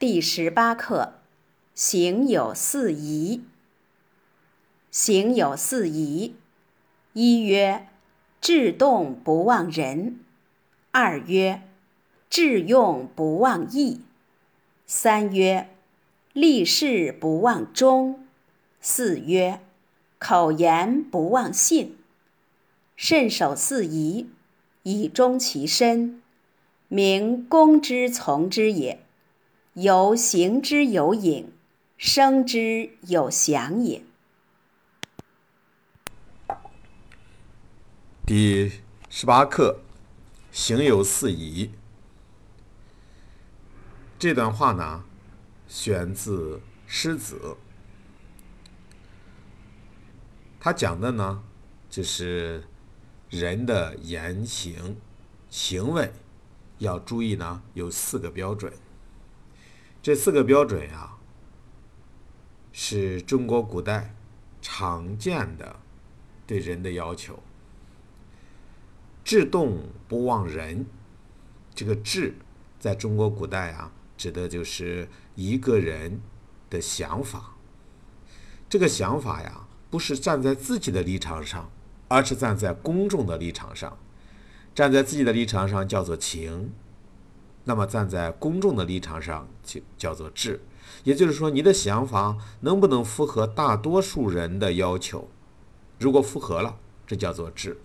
第十八课：行有四疑。行有四疑：一曰，志动不忘仁；二曰，志用不忘义；三曰，立事不忘忠；四曰，口言不忘信。慎守四疑，以终其身，明公之从之也。由行之有影，生之有祥也。第十八课：行有四疑。这段话呢，选自诗子。他讲的呢，就是人的言行、行为要注意呢，有四个标准。这四个标准呀，是中国古代常见的对人的要求。志动不忘仁，这个志，在中国古代啊，指的就是一个人的想法。这个想法呀，不是站在自己的立场上，而是站在公众的立场上。站在自己的立场上叫做情。那么站在公众的立场上，就叫做智，也就是说，你的想法能不能符合大多数人的要求？如果符合了，这叫做智。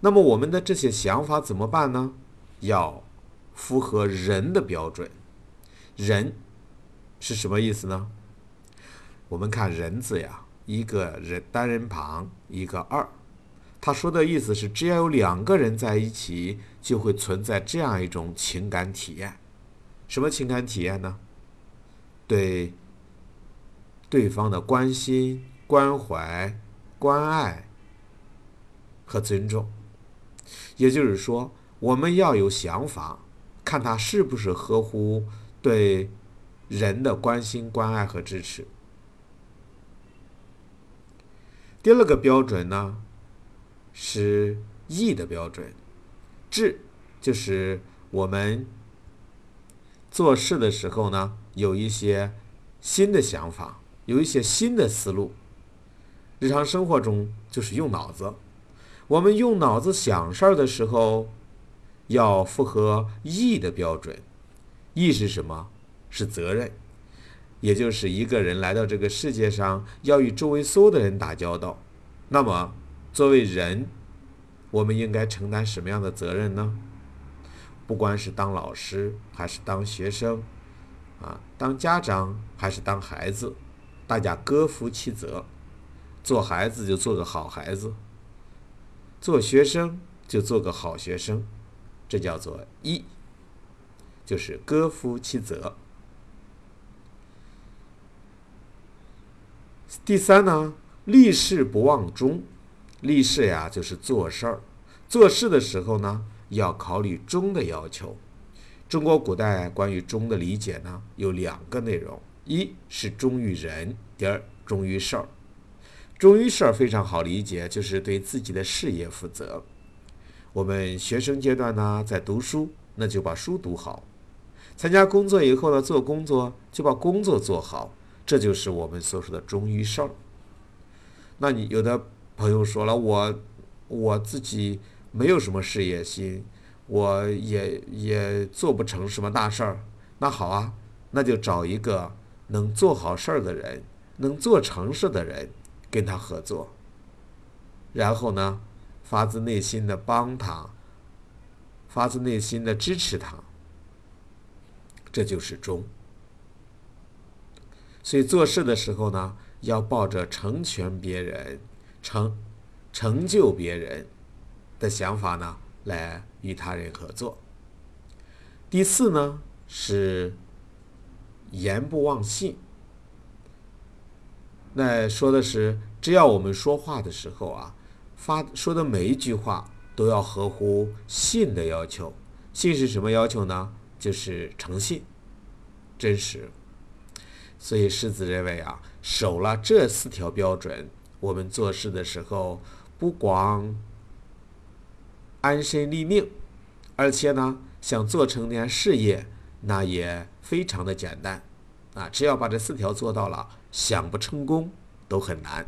那么我们的这些想法怎么办呢？要符合人的标准。人是什么意思呢？我们看“人”字呀，一个人单人旁，一个二。他说的意思是，只要有两个人在一起，就会存在这样一种情感体验。什么情感体验呢？对对方的关心、关怀、关爱和尊重。也就是说，我们要有想法，看他是不是合乎对人的关心、关爱和支持。第二个标准呢？是义的标准，智就是我们做事的时候呢，有一些新的想法，有一些新的思路。日常生活中就是用脑子，我们用脑子想事儿的时候，要符合义的标准。义是什么？是责任，也就是一个人来到这个世界上，要与周围所有的人打交道，那么。作为人，我们应该承担什么样的责任呢？不管是当老师还是当学生，啊，当家长还是当孩子，大家各负其责。做孩子就做个好孩子，做学生就做个好学生，这叫做义，就是各负其责。第三呢，立事不忘忠。立事呀，就是做事儿。做事的时候呢，要考虑忠的要求。中国古代关于忠的理解呢，有两个内容：一是忠于人，第二忠于事儿。忠于事儿非常好理解，就是对自己的事业负责。我们学生阶段呢，在读书，那就把书读好；参加工作以后呢，做工作就把工作做好。这就是我们所说的忠于事儿。那你有的。朋友说了，我我自己没有什么事业心，我也也做不成什么大事儿。那好啊，那就找一个能做好事儿的人，能做成事的人，跟他合作。然后呢，发自内心的帮他，发自内心的支持他，这就是忠。所以做事的时候呢，要抱着成全别人。成成就别人的想法呢，来与他人合作。第四呢是言不忘信。那说的是，只要我们说话的时候啊，发说的每一句话都要合乎信的要求。信是什么要求呢？就是诚信、真实。所以世子认为啊，守了这四条标准。我们做事的时候，不光安身立命，而且呢，想做成点事业，那也非常的简单，啊，只要把这四条做到了，想不成功都很难。